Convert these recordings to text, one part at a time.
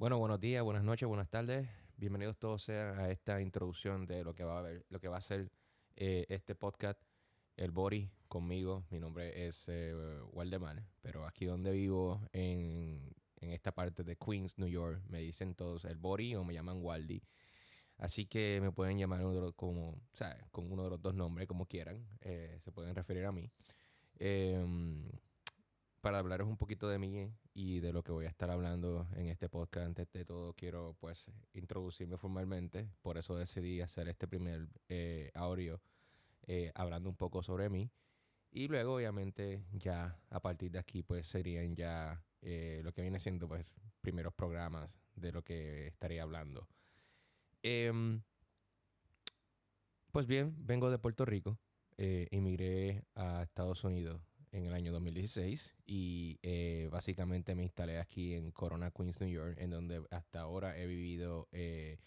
Bueno, buenos días, buenas noches, buenas tardes. Bienvenidos todos a esta introducción de lo que va a ver, lo que va a ser eh, este podcast, el Bori conmigo. Mi nombre es eh, Waldemar, pero aquí donde vivo en, en, esta parte de Queens, New York, me dicen todos el Bori o me llaman Waldi. Así que me pueden llamar uno como, o sea, con uno de los dos nombres, como quieran. Eh, se pueden referir a mí. Em, para hablaros un poquito de mí y de lo que voy a estar hablando en este podcast. Antes de todo, quiero pues introducirme formalmente. Por eso decidí hacer este primer eh, audio eh, hablando un poco sobre mí. Y luego, obviamente, ya a partir de aquí, pues serían ya lo que viene siendo pues primeros programas de lo que estaría hablando. Em, pues bien, vengo de Puerto Rico. Eh, emigré a Estados Unidos en el año 2016 y eh, básicamente me instalé aquí en Corona, Queens, New York, en donde hasta ahora he vivido eh,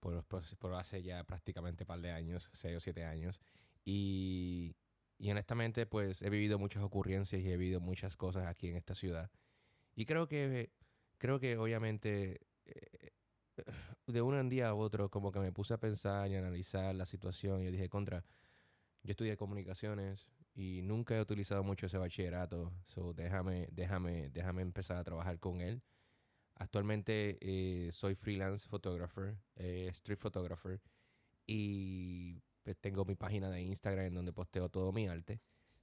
por, por, hace ya prácticamente un par de años, seis o siete años. Y, y honestamente, pues he vivido muchas ocurrencias y he vivido muchas cosas aquí en esta ciudad. Y creo que, creo que obviamente de un día a otro, como que me puse a pensar y analizar la situación. Y yo dije, contra, yo estudié comunicaciones y nunca he utilizado mucho ese bachillerato. So, déjame, déjame, déjame empezar a trabajar con él. Actualmente eh, soy freelance photographer, eh, street photographer. Y pues, tengo mi página de Instagram en donde posteo todo mi arte.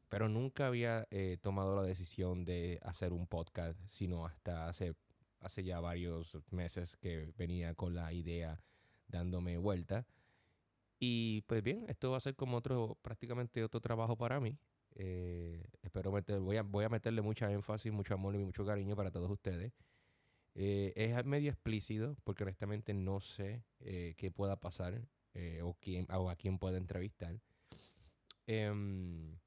Pero nunca había eh, tomado la decisión de hacer un podcast, sino hasta hace hace ya varios meses que venía con la idea dándome vuelta. Y pues bien, esto va a ser como otro, prácticamente otro trabajo para mí. Eh, espero meter, voy a, voy a meterle mucha énfasis, mucho amor y mucho cariño para todos ustedes. Eh, es medio explícito porque honestamente no sé eh, qué pueda pasar o, quién, o a quién pueda entrevistar. Em,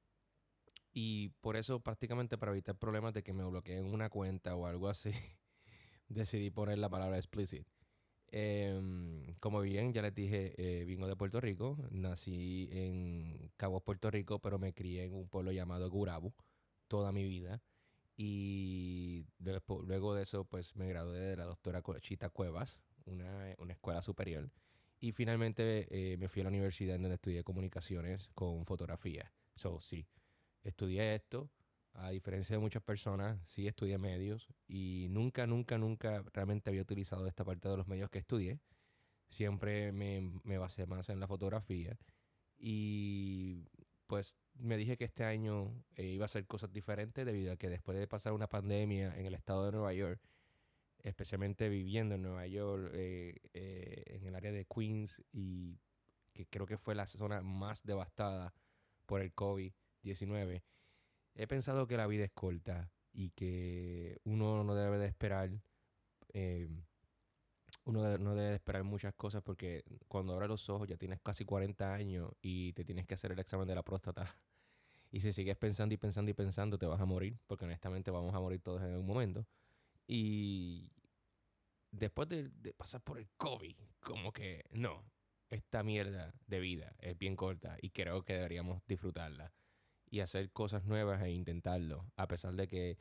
y por eso prácticamente para evitar problemas de que me bloqueen una cuenta o algo así, decidí poner la palabra explicit. Em, como bien, ya les dije, eh, vengo de Puerto Rico. Nací en Cabo, Puerto Rico, pero me crié en un pueblo llamado Gurabu toda mi vida. Y luego, de eso, pues me gradué de la doctora Chita Cuevas, una, escuela superior. Y finalmente eh, me fui a la universidad en donde estudié comunicaciones con fotografía. So, sí, estudié esto a diferencia de muchas personas, sí estudié medios y nunca, nunca, nunca realmente había utilizado esta parte de los medios que estudié. Siempre me, me basé más en la fotografía y pues me dije que este año eh, iba a hacer cosas diferentes debido a que después de pasar una pandemia en el estado de Nueva York, especialmente viviendo en Nueva York, eh, eh, en el área de Queens y que creo que fue la zona más devastada por el COVID-19, he pensado que la vida es corta y que uno no debe de esperar, eh, uno no debe de esperar muchas cosas porque cuando abres los ojos ya tienes casi 40 años y te tienes que hacer el examen de la próstata. Y si sigues pensando y pensando y pensando, te vas a morir, porque honestamente vamos a morir todos en algún momento. Y después de, de pasar por el COVID, como que no, esta mierda de vida es bien corta y creo que deberíamos disfrutarla y hacer cosas nuevas e intentarlo. A pesar de que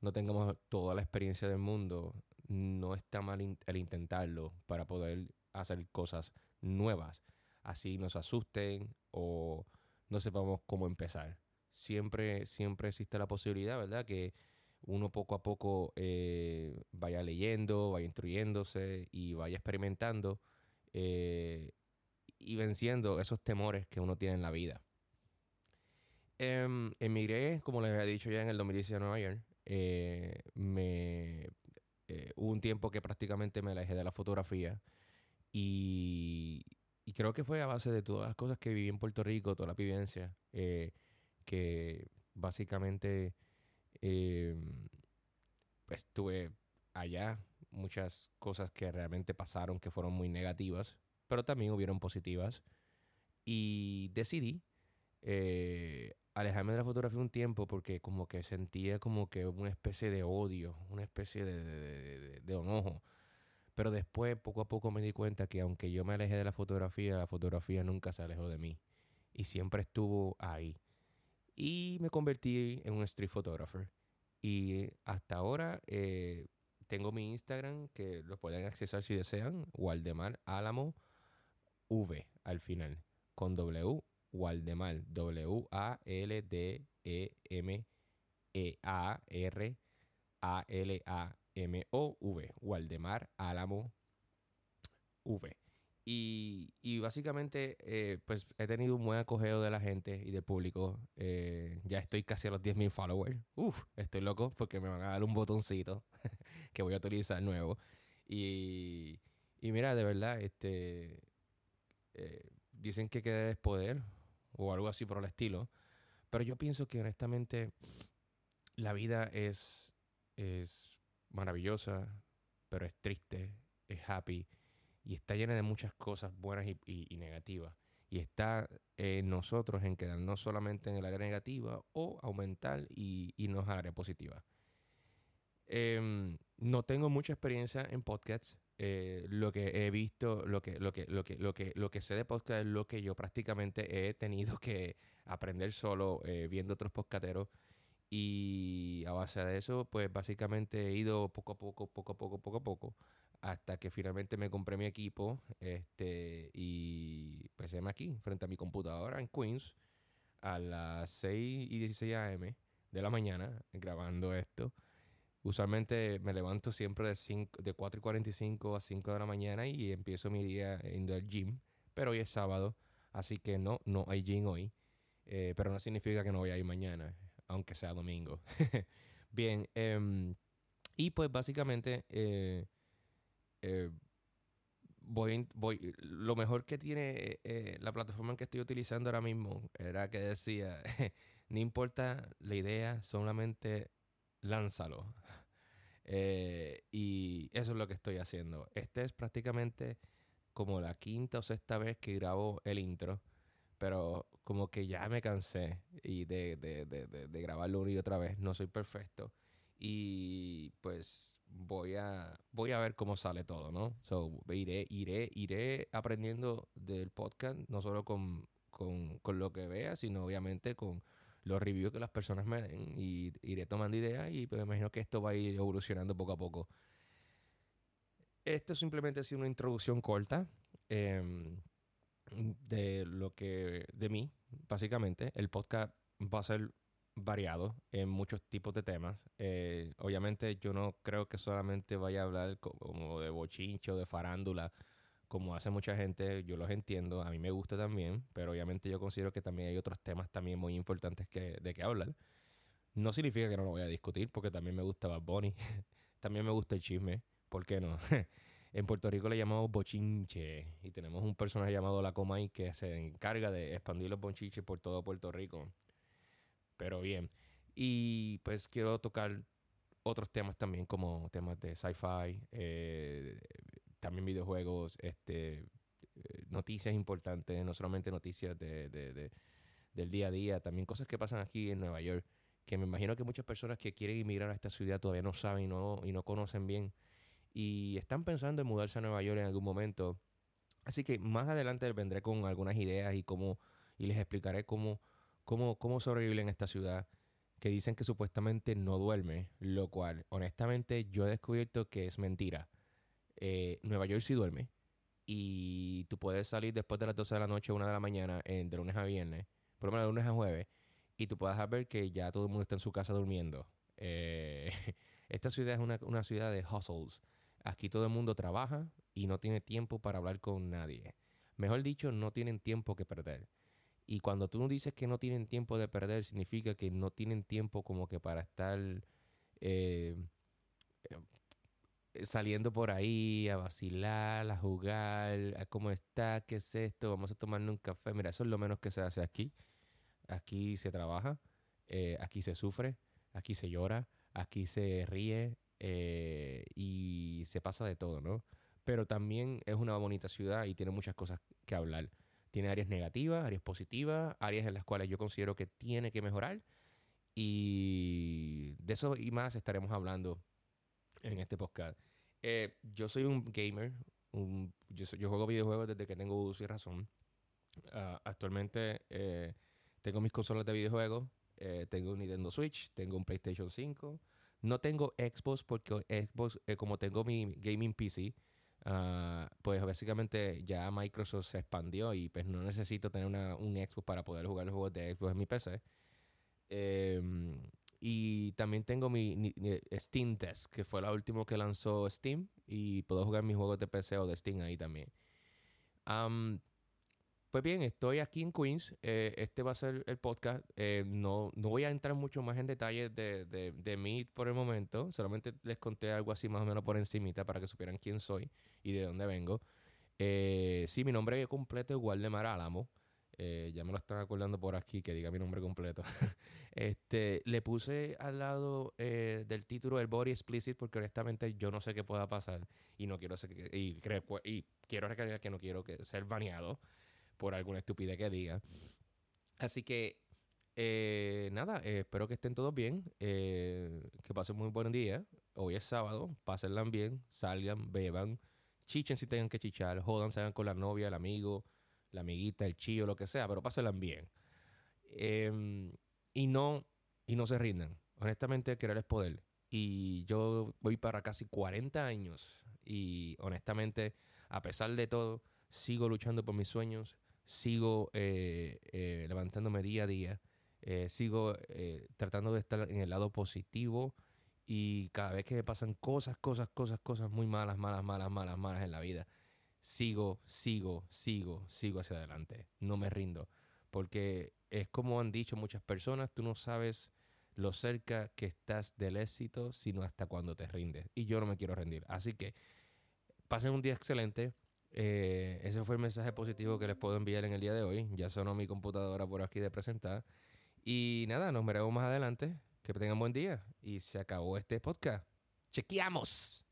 no tengamos toda la experiencia del mundo, no está mal el intentarlo para poder hacer cosas nuevas. Así nos asusten o no sepamos cómo empezar. Siempre, siempre existe la posibilidad, ¿verdad? Que uno poco a poco eh, vaya leyendo, vaya instruyéndose y vaya experimentando eh, y venciendo esos temores que uno tiene en la vida. Eh, emigré, como les había dicho ya en el 2017 a Nueva York. Eh, me, eh, hubo un tiempo que prácticamente me alejé de la fotografía y, y, creo que fue a base de todas las cosas que viví en Puerto Rico, toda la vivencia, eh, que básicamente pues tuve allá muchas cosas que realmente pasaron que fueron muy negativas, pero también hubieron positivas y decidí eh, alejarme de la fotografía un tiempo porque como que sentía como que una especie de odio, una especie de, de, de, enojo. Pero después, poco a poco me di cuenta que aunque yo me alejé de la fotografía, la fotografía nunca se alejó de mí. Y siempre estuvo ahí. Y me convertí en un street photographer. Y hasta ahora eh, tengo mi Instagram que lo pueden accesar si desean, Waldemar Álamo V al final, con W, Waldemar, W-A-L-D-E-M-E-A-R-A-L-A-M-O-V, Waldemar Álamo V. Y, básicamente, eh, pues he tenido un buen acogeo de la gente y del público. Eh, ya estoy casi a los 10.000 followers. Uf, estoy loco porque me van a dar un botoncito que voy a utilizar nuevo. Y, y mira, de verdad, este eh, dicen que queda es poder o algo así por el estilo. Pero yo pienso que honestamente la vida es, es maravillosa, pero es triste, es happy y está llena de muchas cosas buenas y, negativas. Y está en nosotros en quedarnos solamente en el área negativa o aumentar y irnos al área positiva. Em, no tengo mucha experiencia en podcasts. Eh, lo que he visto, lo que, lo que, lo que, lo que, lo que sé de podcast es lo que yo prácticamente he tenido que aprender solo eh, viendo otros podcasteros. Y a base de eso, pues básicamente he ido poco a poco, poco a poco, poco a poco, hasta que finalmente me compré mi equipo este, y pues aquí, frente a mi computadora en Queens, a las 6 y 16 am de la mañana, grabando esto. Usualmente me levanto siempre de, 5, de 4 y 45 a 5 de la mañana y empiezo mi día yendo al gym, pero hoy es sábado, así que no, no hay gym hoy, eh, pero no significa que no voy a ir mañana, aunque sea domingo. Bien, em, y pues básicamente... Eh, eh, voy, voy, lo mejor que tiene la plataforma que estoy utilizando ahora mismo era que decía, no importa la idea, solamente lánzalo. Eh, y eso es lo que estoy haciendo. Este es prácticamente como la quinta o sexta vez que grabo el intro, pero como que ya me cansé y de, de, de, de grabarlo una y otra vez. No soy perfecto. Y pues voy a, voy a ver cómo sale todo, ¿no? So, iré, iré, iré aprendiendo del podcast, no solo con, lo que vea, sino obviamente con los reviews que las personas me den y iré tomando ideas y pues, me imagino que esto va a ir evolucionando poco a poco. Esto simplemente ha sido una introducción corta em, de lo que, de mí, básicamente. El podcast va a ser variado en muchos tipos de temas. Eh, obviamente yo no creo que solamente vaya a hablar como de bochincho, de farándula, como hace mucha gente, yo los entiendo, a mí me gusta también, pero obviamente yo considero que también hay otros temas también muy importantes de que hablar. No significa que no lo voy a discutir, porque también me gusta Bad Bunny, también me gusta el chisme, ¿por qué no? en Puerto Rico le llamamos bochinche y tenemos un personaje llamado La Comay que se encarga de expandir los bochinches por todo Puerto Rico pero bien. Y pues quiero tocar otros temas también, como temas de sci-fi, eh, también videojuegos, este, eh, noticias importantes, no solamente noticias de, de, del día a día, también cosas que pasan aquí en Nueva York, que me imagino que muchas personas que quieren emigrar a esta ciudad todavía no saben y no, y no conocen bien y están pensando en mudarse a Nueva York en algún momento. Así que más adelante vendré con algunas ideas y cómo y les explicaré cómo cómo, cómo sobrevive en esta ciudad que dicen que supuestamente no duerme, lo cual honestamente yo he descubierto que es mentira. Eh, Nueva York sí duerme y tú puedes salir después de las 12 de la noche, 1 de la mañana, de lunes a viernes, por lo menos de lunes a jueves, y tú puedes ver que ya todo el mundo está en su casa durmiendo. Eh, esta ciudad es una, una ciudad de hustles. Aquí todo el mundo trabaja y no tiene tiempo para hablar con nadie. Mejor dicho, no tienen tiempo que perder. Y cuando tú dices que no tienen tiempo de perder, significa que no tienen tiempo como que para estar eh, eh, saliendo por ahí a vacilar, a jugar, a cómo está, qué es esto, vamos a tomarnos un café. Mira, eso es lo menos que se hace aquí. Aquí se trabaja, eh, aquí se sufre, aquí se llora, aquí se ríe y se pasa de todo, ¿no? Pero también es una bonita ciudad y tiene muchas cosas que hablar. Tiene áreas negativas, áreas positivas, áreas en las cuales yo considero que tiene que mejorar. Y de eso y más estaremos hablando en este podcast. Eh, yo soy un gamer. yo, juego videojuegos desde que tengo uso y razón. Ah, actualmente eh, tengo mis consolas de videojuegos. Eh, tengo un Nintendo Switch, tengo un PlayStation 5, No tengo Xbox porque Xbox, como tengo mi gaming PC, ah, pues básicamente ya Microsoft se expandió y pues no necesito tener una, un Xbox para poder jugar los juegos de Xbox en mi PC. Em, y también tengo mi, Steam Desk, que fue la última que lanzó Steam. Y puedo jugar mis juegos de PC o de Steam ahí también. Pues bien, estoy aquí en Queens. Eh, este va a ser el podcast. Eh, no, no voy a entrar mucho más en detalles de, de, de, mí por el momento. Solamente les conté algo así más o menos por encimita para que supieran quién soy y de dónde vengo. Eh, sí, mi nombre completo es Waldemar Álamo. Eh, ya me lo están acordando por aquí que diga mi nombre completo. este, le puse al lado del título el body explicit porque honestamente yo no sé qué pueda pasar y no quiero ser, y, y quiero recalcar que no quiero que ser baneado por alguna estupidez que diga. Así que, eh, nada, eh, espero que estén todos bien, eh, que pasen muy buen día. Hoy es sábado, pásenla bien, salgan, beban, chichen si tengan que chichar, jodan, salgan con la novia, el amigo, la amiguita, el chillo, lo que sea, pero pásenla bien. Em, y no, y no se rindan. Honestamente, querer es poder. Y yo voy para casi 40 años y honestamente, a pesar de todo, sigo luchando por mis sueños, sigo eh, eh, levantándome día a día, eh, sigo tratando de estar en el lado positivo y cada vez que me pasan cosas, cosas, cosas, cosas muy malas, malas, malas, malas, malas en la vida, sigo, sigo, sigo, sigo hacia adelante, no me rindo, porque es como han dicho muchas personas, tú no sabes lo cerca que estás del éxito, sino hasta cuando te rindes. Y yo no me quiero rendir. Así que pasen un día excelente. Eh, ese fue el mensaje positivo que les puedo enviar en el día de hoy. Ya sonó mi computadora por aquí de presentar. Y nada, nos veremos más adelante. Que tengan buen día. Y se acabó este podcast. ¡Chequeamos!